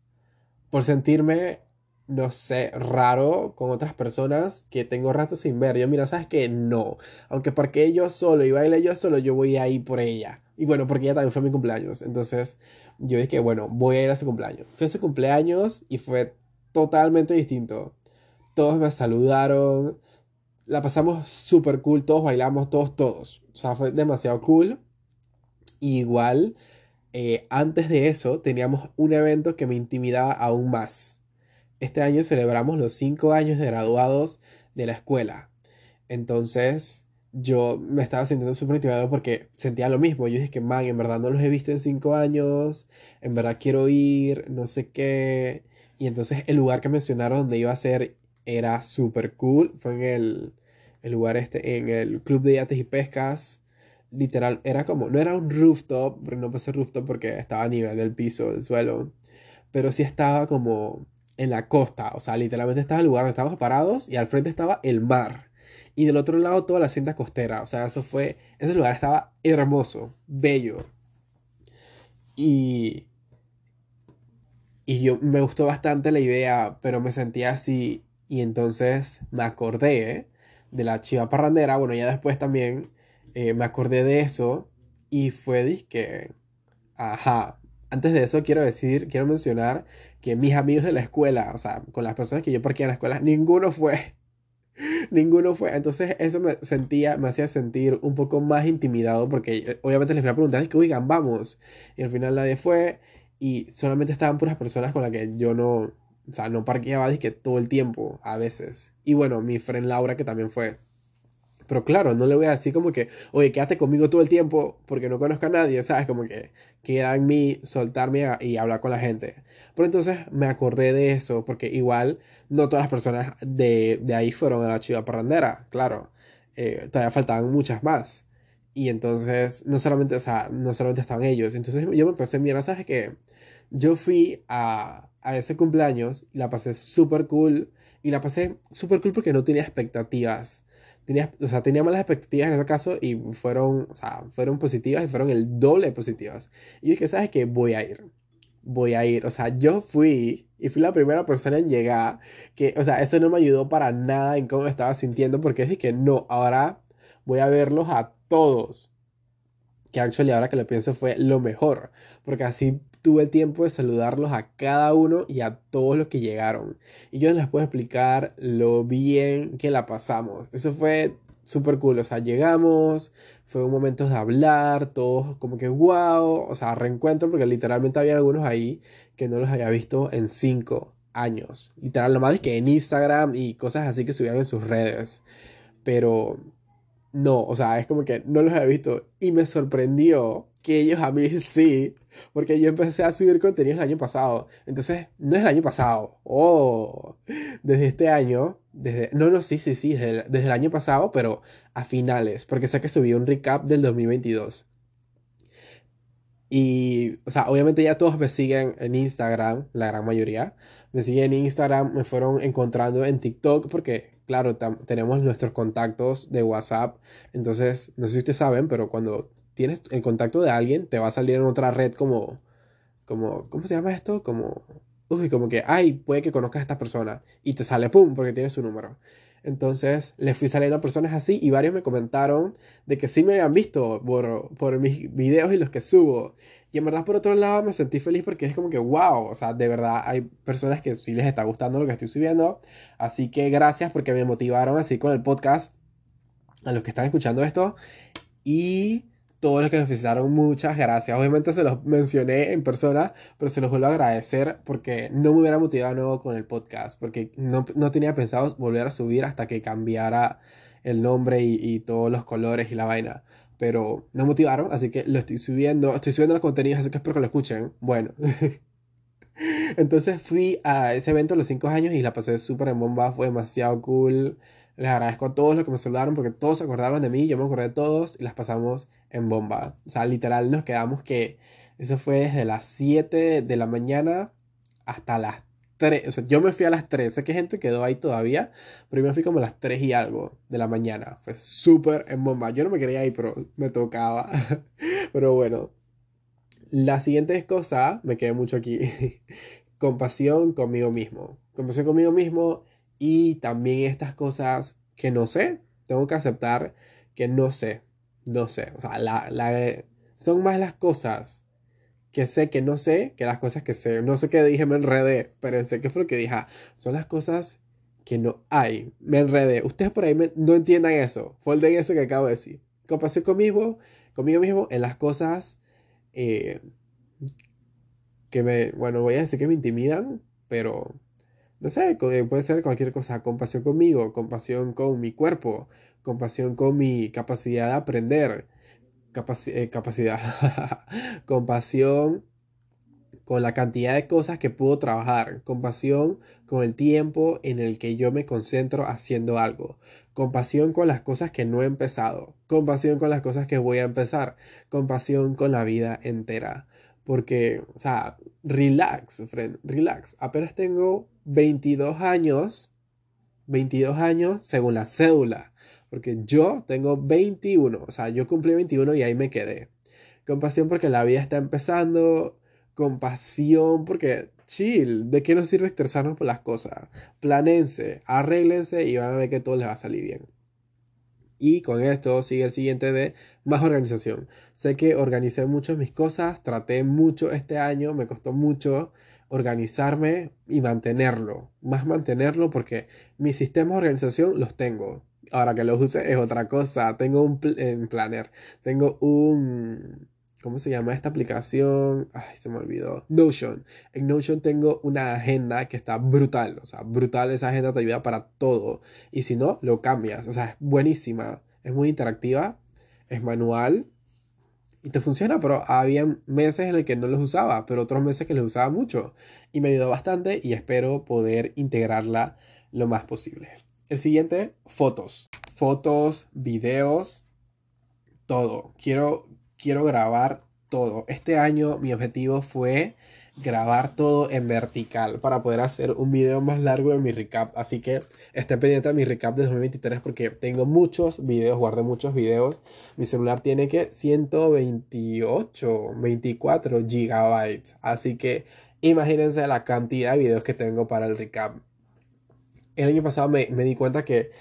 por sentirme, no sé, raro con otras personas que tengo rato sin ver. Yo, mira, ¿sabes qué? No. Aunque porque yo solo y baile yo solo, yo voy a ir por ella. Y bueno, porque ella también fue mi cumpleaños. Entonces, yo dije, bueno, voy a ir a su cumpleaños. Fue a su cumpleaños y fue totalmente distinto. Todos me saludaron, la pasamos súper cool, todos bailamos, todos, todos. O sea, fue demasiado cool. Igual, eh, antes de eso, teníamos un evento que me intimidaba aún más. Este año celebramos los cinco años de graduados de la escuela. Entonces, yo me estaba sintiendo súper intimidado porque sentía lo mismo. Yo dije que, man, en verdad no los he visto en cinco años, en verdad quiero ir, no sé qué. Y entonces el lugar que mencionaron donde iba a ser era súper cool. Fue en el, el, lugar este, en el Club de Yates y Pescas. Literal, era como, no era un rooftop, pero no ser rooftop porque estaba a nivel del piso, del suelo. pero sí estaba como en la costa, o sea, literalmente estaba el lugar donde estábamos parados y al frente estaba el mar. Y del otro lado toda la cinta costera, o sea, eso fue, ese lugar estaba hermoso, bello. Y, y yo me gustó bastante la idea, pero me sentía así y entonces me acordé de la chiva parrandera, bueno, ya después también eh, me acordé de eso y fue que, ajá, antes de eso quiero decir, quiero mencionar que mis amigos de la escuela, o sea, con las personas que yo parqué en la escuela, ninguno fue. Ninguno fue. Entonces eso me sentía, me hacía sentir un poco más intimidado porque obviamente les fui a preguntar, es que oigan, vamos. Y al final nadie fue y solamente estaban puras personas con las que yo no, o sea, no parqueaba que todo el tiempo, a veces. Y bueno, mi friend Laura que también fue. Pero claro, no le voy a decir como que, oye, quédate conmigo todo el tiempo porque no conozco a nadie, ¿sabes? Como que queda en mí soltarme y hablar con la gente. Pero entonces me acordé de eso porque igual no todas las personas de, ahí fueron a la chiva parrandera, claro. Eh, todavía faltaban muchas más. Y entonces, no solamente, o sea, no solamente estaban ellos. Entonces yo me pensé, mira, ¿sabes qué? Yo fui a, a ese cumpleaños y la pasé súper cool. Y la pasé súper cool porque no tenía expectativas tenía, o sea, tenía malas expectativas en ese caso y fueron, o sea, fueron positivas y fueron el doble de positivas. Y yo dije, ¿sabes qué? Voy a ir. Voy a ir. O sea, yo fui y fui la primera persona en llegar. Que, o sea, eso no me ayudó para nada en cómo me estaba sintiendo porque dije no, ahora voy a verlos a todos. Que actually ahora que lo pienso fue lo mejor. Porque así tuve tiempo de saludarlos a cada uno y a todos los que llegaron. Y yo les puedo explicar lo bien que la pasamos. Eso fue súper cool. O sea, llegamos, fue un momento de hablar, todos como que wow, o sea, reencuentro, porque literalmente había algunos ahí que no los había visto en cinco años. Literal, lo más es que en Instagram y cosas así que subían en sus redes. Pero no, o sea, es como que no los había visto y me sorprendió que ellos a mí sí porque yo empecé a subir contenido el año pasado. Entonces, no es el año pasado. Oh, desde este año. Desde, no, no, sí, sí, sí. Desde, desde el año pasado, pero a finales. Porque sé que subí un recap del 2022. Y, o sea, obviamente ya todos me siguen en Instagram, la gran mayoría. Me siguen en Instagram, me fueron encontrando en TikTok porque, claro, tenemos nuestros contactos de WhatsApp. Entonces, no sé si ustedes saben, pero cuando tienes el contacto de alguien, te va a salir en otra red como, como, ¿cómo se llama esto? Como, uy, como que, ay, puede que conozcas a esta persona y te sale, pum, porque tienes su número. Entonces le fui saliendo a personas así y varios me comentaron de que sí me habían visto por, por mis videos y los que subo. Y en verdad por otro lado me sentí feliz porque es como que wow, o sea, de verdad hay personas que sí les está gustando lo que estoy subiendo. Así que gracias porque me motivaron así con el podcast a los que están escuchando esto. Y todos los que me visitaron, muchas gracias. Obviamente se los mencioné en persona, pero se los vuelvo a agradecer porque no me hubiera motivado nuevo con el podcast, porque no, tenía pensado volver a subir hasta que cambiara el nombre y, todos los colores y la vaina. Pero no motivaron, así que lo estoy subiendo. Estoy subiendo los contenidos, así que espero que lo escuchen. Bueno. Entonces fui a ese evento a los 5 años y la pasé súper en bomba, fue demasiado cool. Les agradezco a todos los que me saludaron porque todos se acordaron de mí, yo me acordé de todos y las pasamos en bomba. O sea, literal nos quedamos que eso fue desde las 7 de la mañana hasta las 3. O sea, yo me fui a las 3. Sé que gente quedó ahí todavía, pero yo me fui como a las 3 y algo de la mañana. Fue súper en bomba. Yo no me quería ir, pero me tocaba. pero bueno. La siguiente cosa, me quedé mucho aquí. Compasión conmigo mismo. Compasión conmigo mismo y también estas cosas que no sé, tengo que aceptar que no sé, no sé. O sea, la, la, son más las cosas que sé que no sé que las cosas que sé. No sé qué dije, me enredé, pero sé qué fue lo que dije. Ah, son las cosas que no hay. Me enredé. Ustedes por ahí no entiendan eso. Folden eso que acabo de decir. Compasión conmigo, conmigo mismo en las cosas eh, que me, bueno, voy a decir que me intimidan, pero no sé, eh, puede ser cualquier cosa, compasión conmigo, compasión con mi cuerpo, compasión con mi capacidad de aprender, eh, capacidad, compasión con la cantidad de cosas que puedo trabajar, compasión con el tiempo en el que yo me concentro haciendo algo, compasión con las cosas que no he empezado, compasión con las cosas que voy a empezar, compasión con la vida entera Porque, o sea, relax, friend, relax. Apenas tengo 22 años, 22 años según la cédula. Porque yo tengo 21, o sea, yo cumplí 21 y ahí me quedé. Compasión porque la vida está empezando. Compasión porque chill. ¿De qué nos sirve estresarnos por las cosas? Planense, arréglense y van a ver que todo les va a salir bien. Y con esto sigue el siguiente de más organización. Sé que organicé mucho mis cosas, traté mucho este año, me costó mucho organizarme y mantenerlo. Más mantenerlo porque mis sistemas de organización los tengo. Ahora que los use es otra cosa. Tengo un planner, tengo un ¿Cómo se llama esta aplicación? Ay, se me olvidó. Notion. En Notion tengo una agenda que está brutal. O sea, brutal. Esa agenda te ayuda para todo. Y si no, lo cambias. O sea, es buenísima. Es muy interactiva. Es manual. Y te funciona. Pero había meses en los que no los usaba. Pero otros meses que los usaba mucho. Y me ayudó bastante. Y espero poder integrarla lo más posible. El siguiente, fotos. Fotos, videos. Todo. Quiero quiero grabar todo. Este año mi objetivo fue grabar todo en vertical para poder hacer un video más largo de mi recap. Así que estén pendientes de mi recap de 2023 porque tengo muchos videos, guardé muchos videos. Mi celular tiene que 128, 24 gigabytes. Así que imagínense la cantidad de videos que tengo para el recap. El año pasado me, me di cuenta que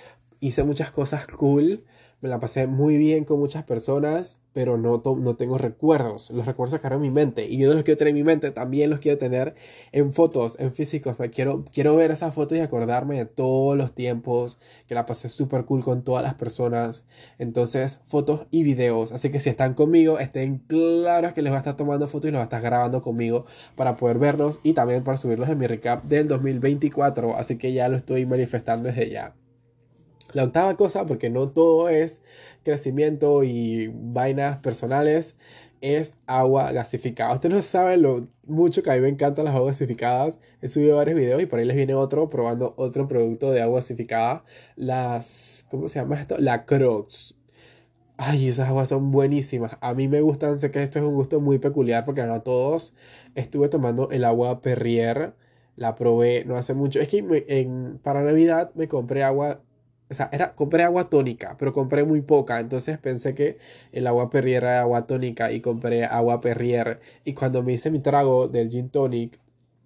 hice muchas cosas cool me la pasé muy bien con muchas personas, pero no, no tengo recuerdos. Los recuerdos sacaron mi mente y yo no los quiero tener en mi mente, también los quiero tener en fotos, en físicos. Quiero, quiero ver esas fotos y acordarme de todos los tiempos que la pasé súper cool con todas las personas. Entonces, fotos y videos. Así que si están conmigo, estén claros que les va a estar tomando fotos y los va a estar grabando conmigo para poder verlos y también para subirlos en mi recap del 2024. Así que ya lo estoy manifestando desde ya. La octava cosa, porque no todo es crecimiento y vainas personales, es agua gasificada. Ustedes no saben lo mucho que a mí me encantan las aguas gasificadas. He subido varios videos y por ahí les viene otro probando otro producto de agua gasificada. Las, ¿cómo se llama esto? La Crocs. Ay, esas aguas son buenísimas. A mí me gustan, sé que esto es un gusto muy peculiar porque no todos. Estuve tomando el agua Perrier. La probé no hace mucho. Es que para Navidad me compré agua o sea, era, compré agua tónica, pero compré muy poca. Entonces pensé que el agua Perrier era agua tónica y compré agua Perrier. Y cuando me hice mi trago del gin tonic,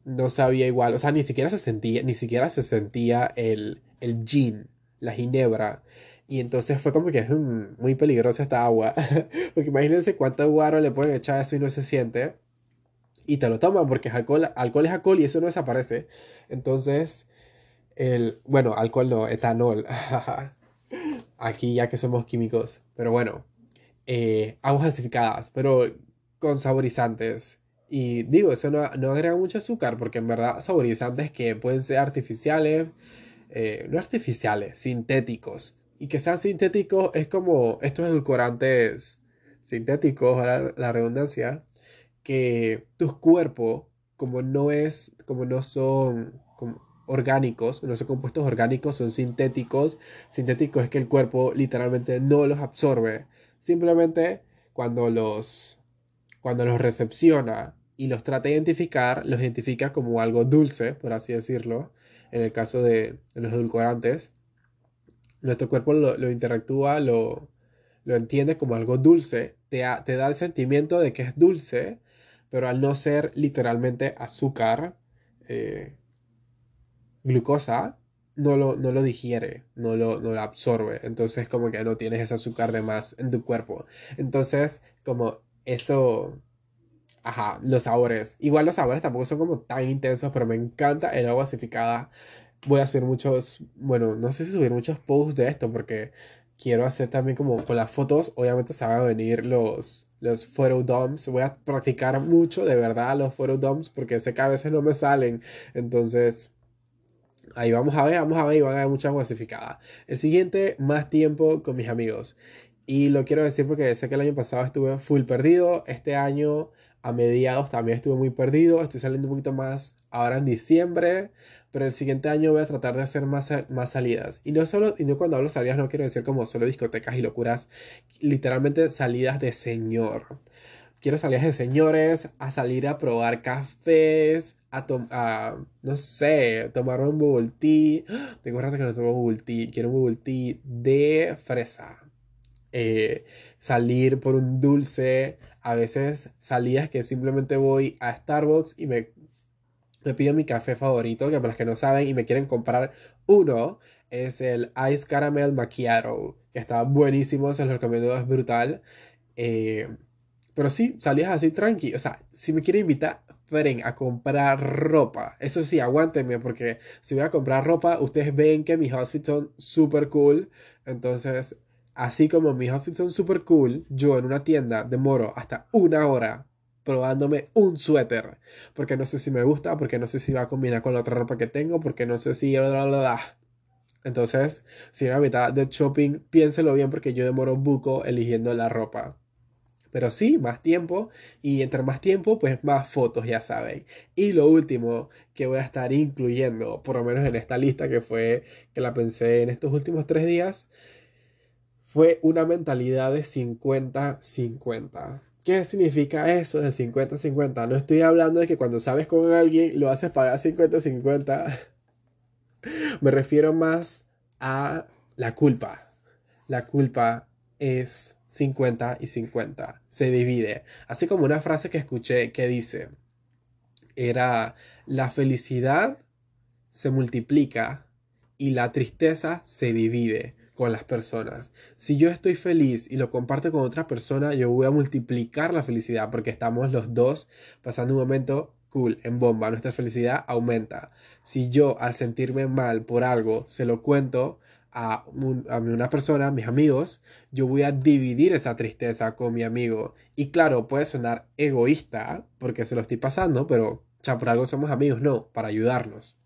no sabía igual. O sea, ni siquiera se sentía, ni siquiera se sentía el, el gin, la ginebra. Y entonces fue como que es hmm, muy peligrosa esta agua. porque imagínense cuánto guaro le pueden echar a eso y no se siente. Y te lo toman porque alcohol, alcohol es alcohol y eso no desaparece. Entonces el, bueno, alcohol no, etanol. Aquí ya que somos químicos. Pero bueno, eh, aguas gasificadas, pero con saborizantes. Y digo, eso no, no, agrega mucho azúcar, porque en verdad saborizantes que pueden ser artificiales, eh, no artificiales, sintéticos. Y que sean sintéticos es como estos edulcorantes sintéticos, la, la redundancia, que tus cuerpos, como no es, como no son, orgánicos, no son compuestos orgánicos, son sintéticos. Sintéticos es que el cuerpo literalmente no los absorbe. Simplemente cuando los, cuando los recepciona y los trata de identificar, los identifica como algo dulce, por así decirlo. En el caso de, los edulcorantes, nuestro cuerpo lo, interactúa, lo, lo, entiende como algo dulce, te, te da el sentimiento de que es dulce, pero al no ser literalmente azúcar, eh, glucosa no lo, no lo digiere, no lo, no absorbe. Entonces como que no tienes ese azúcar de más en tu cuerpo. Entonces como eso... Ajá, los sabores. Igual los sabores tampoco son como tan intensos, pero me encanta el agua gasificada. Voy a hacer muchos, bueno, no sé si subir muchos posts de esto porque quiero hacer también como con las fotos, obviamente se van a venir los, los dumps Voy a practicar mucho de verdad los dumps porque sé que a veces no me salen. Entonces, Ahí vamos a ver, vamos a ver y van a haber muchas gasificadas. El siguiente, más tiempo con mis amigos. Y lo quiero decir porque sé que el año pasado estuve full perdido. Este año, a mediados, también estuve muy perdido. Estoy saliendo un poquito más ahora en diciembre. Pero el siguiente año voy a tratar de hacer más, más salidas. Y no solo, y no cuando hablo salidas, no quiero decir como solo discotecas y locuras. Literalmente salidas de señor quiero salir de señores, a salir a probar cafés, a, tomar, no sé, tomar un bubble tea. Tengo rato que no tomo bubble tea, quiero un bubble tea de fresa. Eh, salir por un dulce, a veces salidas que simplemente voy a Starbucks y me, me pido mi café favorito, que para los que no saben y me quieren comprar uno, es el Ice Caramel Macchiato, que está buenísimo, se los recomiendo, es brutal. Eh, pero sí, salías así tranqui. O sea, si me quieren invitar, Fren, a comprar ropa. Eso sí, aguántenme, porque si voy a comprar ropa, ustedes ven que mis outfits son súper cool. Entonces, así como mis outfits son súper cool, yo en una tienda demoro hasta una hora probándome un suéter. Porque no sé si me gusta, porque no sé si va a combinar con la otra ropa que tengo, porque no sé si... Entonces, si era mitad de shopping, piénselo bien porque yo demoro buco eligiendo la ropa. Pero sí, más tiempo y entre más tiempo, pues más fotos, ya saben. Y lo último que voy a estar incluyendo, por lo menos en esta lista que fue, que la pensé en estos últimos tres días, fue una mentalidad de 50-50. ¿Qué significa eso del 50-50? No estoy hablando de que cuando sabes con alguien lo haces pagar 50-50. Me refiero más a la culpa. La culpa es 50 y 50. Se divide. Así como una frase que escuché que dice, era, la felicidad se multiplica y la tristeza se divide con las personas. Si yo estoy feliz y lo comparto con otra persona, yo voy a multiplicar la felicidad porque estamos los dos pasando un momento cool, en bomba. Nuestra felicidad aumenta. Si yo al sentirme mal por algo se lo cuento, a, una persona, mis amigos, yo voy a dividir esa tristeza con mi amigo. Y claro, puede sonar egoísta porque se lo estoy pasando, pero ya por algo somos amigos, no, para ayudarnos.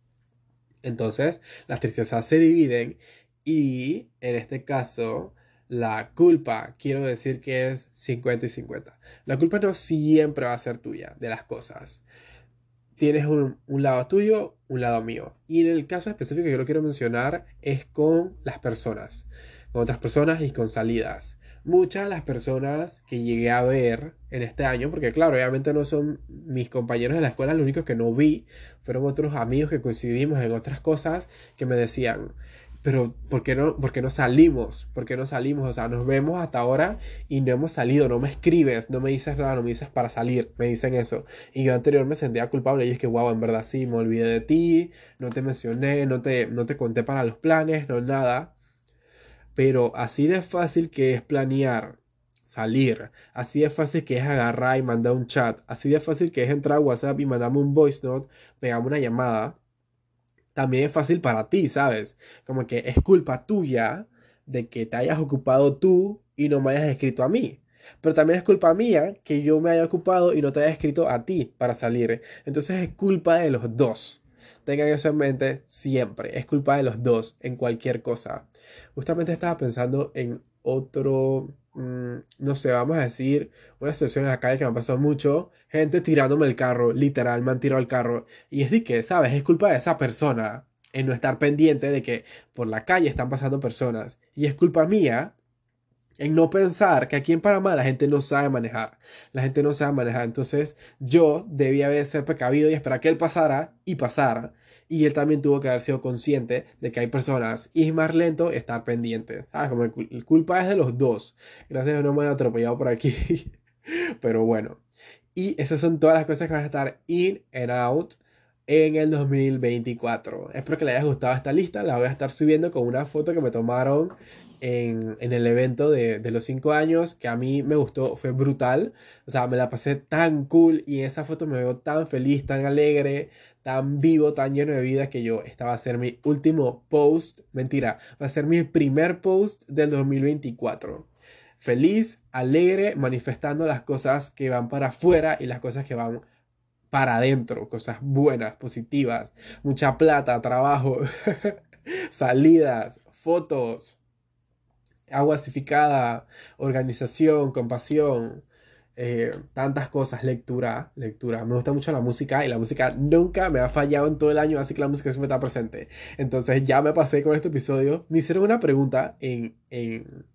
Entonces, las tristezas se dividen y en este caso, la culpa, quiero decir que es 50 y 50. La culpa no siempre va a ser tuya de las cosas tienes un, lado tuyo, un lado mío. Y en el caso específico que yo quiero mencionar es con las personas, con otras personas y con salidas. Muchas de las personas que llegué a ver en este año, porque claro, obviamente no son mis compañeros de la escuela, los únicos que no vi, fueron otros amigos que coincidimos en otras cosas que me decían, pero ¿por qué, no, ¿por qué no salimos? ¿Por qué no salimos? O sea, nos vemos hasta ahora y no hemos salido, no me escribes, no me dices nada, no me dices para salir, me dicen eso. Y yo anterior me sentía culpable y es que, wow, en verdad sí, me olvidé de ti, no te mencioné, no te, no te conté para los planes, no nada. Pero así de fácil que es planear salir, así de fácil que es agarrar y mandar un chat, así de fácil que es entrar a WhatsApp y mandarme un voice note, pegarme una llamada también es fácil para ti, ¿sabes? Como que es culpa tuya de que te hayas ocupado tú y no me hayas escrito a mí. Pero también es culpa mía que yo me haya ocupado y no te haya escrito a ti para salir. Entonces es culpa de los dos. Tengan eso en mente siempre. Es culpa de los dos en cualquier cosa. Justamente estaba pensando en otro Mm, no sé, vamos a decir, una situación en la calle que me ha pasado mucho, gente tirándome el carro, literal, me han tirado el carro. Y es de que, ¿sabes? Es culpa de esa persona en no estar pendiente de que por la calle están pasando personas. Y es culpa mía en no pensar que aquí en Panamá la gente no sabe manejar. La gente no sabe manejar. Entonces yo debía haber ser precavido y esperar que él pasara y pasara y él también tuvo que haber sido consciente de que hay personas y es más lento estar pendiente. ¿Sabes? Como el, culpa es de los dos. Gracias a no me he atropellado por aquí. Pero bueno. Y esas son todas las cosas que van a estar in and out en el 2024. Espero que les haya gustado esta lista. La voy a estar subiendo con una foto que me tomaron en, en, el evento de, de, los 5 años, que a mí me gustó, fue brutal. O sea, me la pasé tan cool y en esa foto me veo tan feliz, tan alegre tan vivo, tan lleno de vida que yo. Esta va a ser mi último post. Mentira, va a ser mi primer post del 2024. Feliz, alegre, manifestando las cosas que van para afuera y las cosas que van para adentro. Cosas buenas, positivas. Mucha plata, trabajo, salidas, fotos, agua organización, compasión, eh, tantas cosas, lectura, lectura. Me gusta mucho la música y la música nunca me ha fallado en todo el año, así que la música siempre está presente. Entonces ya me pasé con este episodio. Me hicieron una pregunta en, en,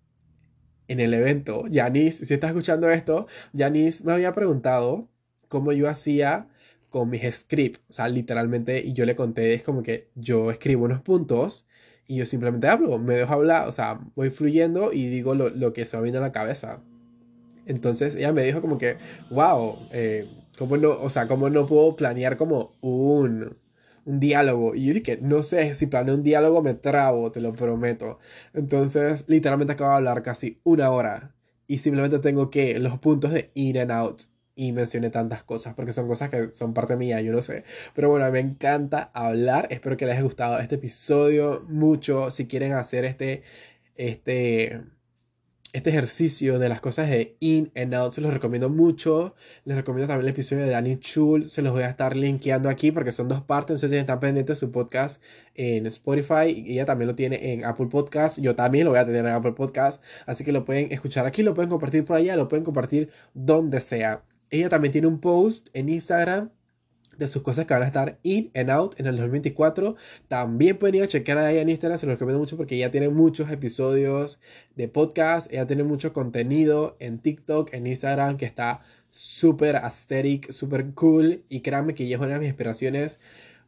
en el evento, Janice, si estás escuchando esto, Janice me había preguntado cómo yo hacía con mis scripts, o sea, literalmente, y yo le conté, es como que yo escribo unos puntos y yo simplemente hablo, me dejo hablar, o sea, voy fluyendo y digo lo, lo que se me viene a la cabeza. Entonces ella me dijo como que, wow, eh, ¿cómo no, o sea, cómo no puedo planear como un, un diálogo? Y yo dije, no sé, si planeo un diálogo me trabo, te lo prometo. Entonces, literalmente acabo de hablar casi una hora y simplemente tengo que los puntos de in and out y mencioné tantas cosas, porque son cosas que son parte mía, yo no sé. Pero bueno, me encanta hablar, espero que les haya gustado este episodio mucho. Si quieren hacer este, este, este ejercicio de las cosas de in and out, se los recomiendo mucho. Les recomiendo también el episodio de Danny Chul, se los voy a estar linkeando aquí porque son dos partes, entonces están pendientes de su podcast en Spotify ella también lo tiene en Apple Podcast. Yo también lo voy a tener en Apple Podcast, así que lo pueden escuchar aquí, lo pueden compartir por allá, lo pueden compartir donde sea. Ella también tiene un post en Instagram de sus cosas que van a estar in and out en el 2024. También pueden ir a chequear ahí en Instagram, se los recomiendo mucho porque ella tiene muchos episodios de podcast, ella tiene mucho contenido en TikTok, en Instagram que está súper aesthetic, súper cool y créanme que ella es una de mis inspiraciones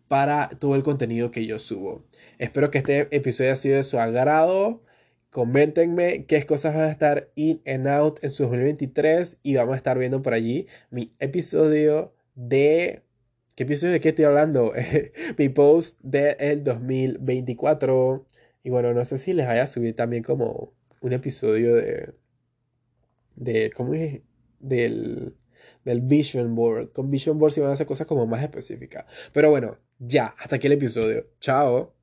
para todo el contenido que yo subo. Espero que este episodio haya sido de su agrado. Coméntenme qué cosas van a estar in and out en su 2023 y vamos a estar viendo por allí mi episodio de... ¿Qué episodio de qué estoy hablando? mi post del 2024. Y bueno, no sé si les vaya a subir también como un episodio de... de ¿Cómo es? Del, del Vision Board. Con Vision Board si van a hacer cosas como más específicas. Pero bueno, ya, hasta aquí el episodio. Chao.